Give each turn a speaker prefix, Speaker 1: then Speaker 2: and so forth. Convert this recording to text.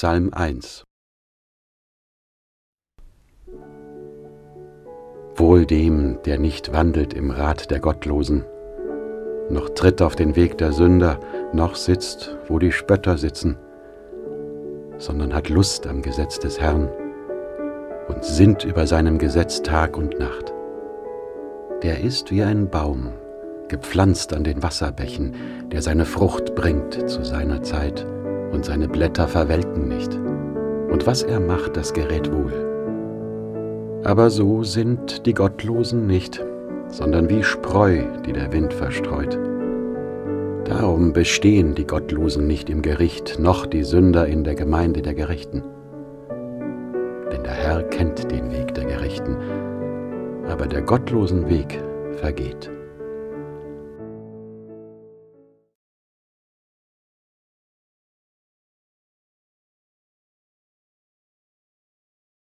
Speaker 1: Psalm 1 Wohl dem, der nicht wandelt im Rat der Gottlosen, noch tritt auf den Weg der Sünder, noch sitzt, wo die Spötter sitzen, sondern hat Lust am Gesetz des Herrn und sinnt über seinem Gesetz Tag und Nacht. Der ist wie ein Baum, gepflanzt an den Wasserbächen, der seine Frucht bringt zu seiner Zeit, und seine Blätter verwelken nicht. Und was er macht, das gerät wohl. Aber so sind die Gottlosen nicht, sondern wie Spreu, die der Wind verstreut. Darum bestehen die Gottlosen nicht im Gericht, noch die Sünder in der Gemeinde der Gerechten. Denn der Herr kennt den Weg der Gerechten, aber der gottlosen Weg vergeht.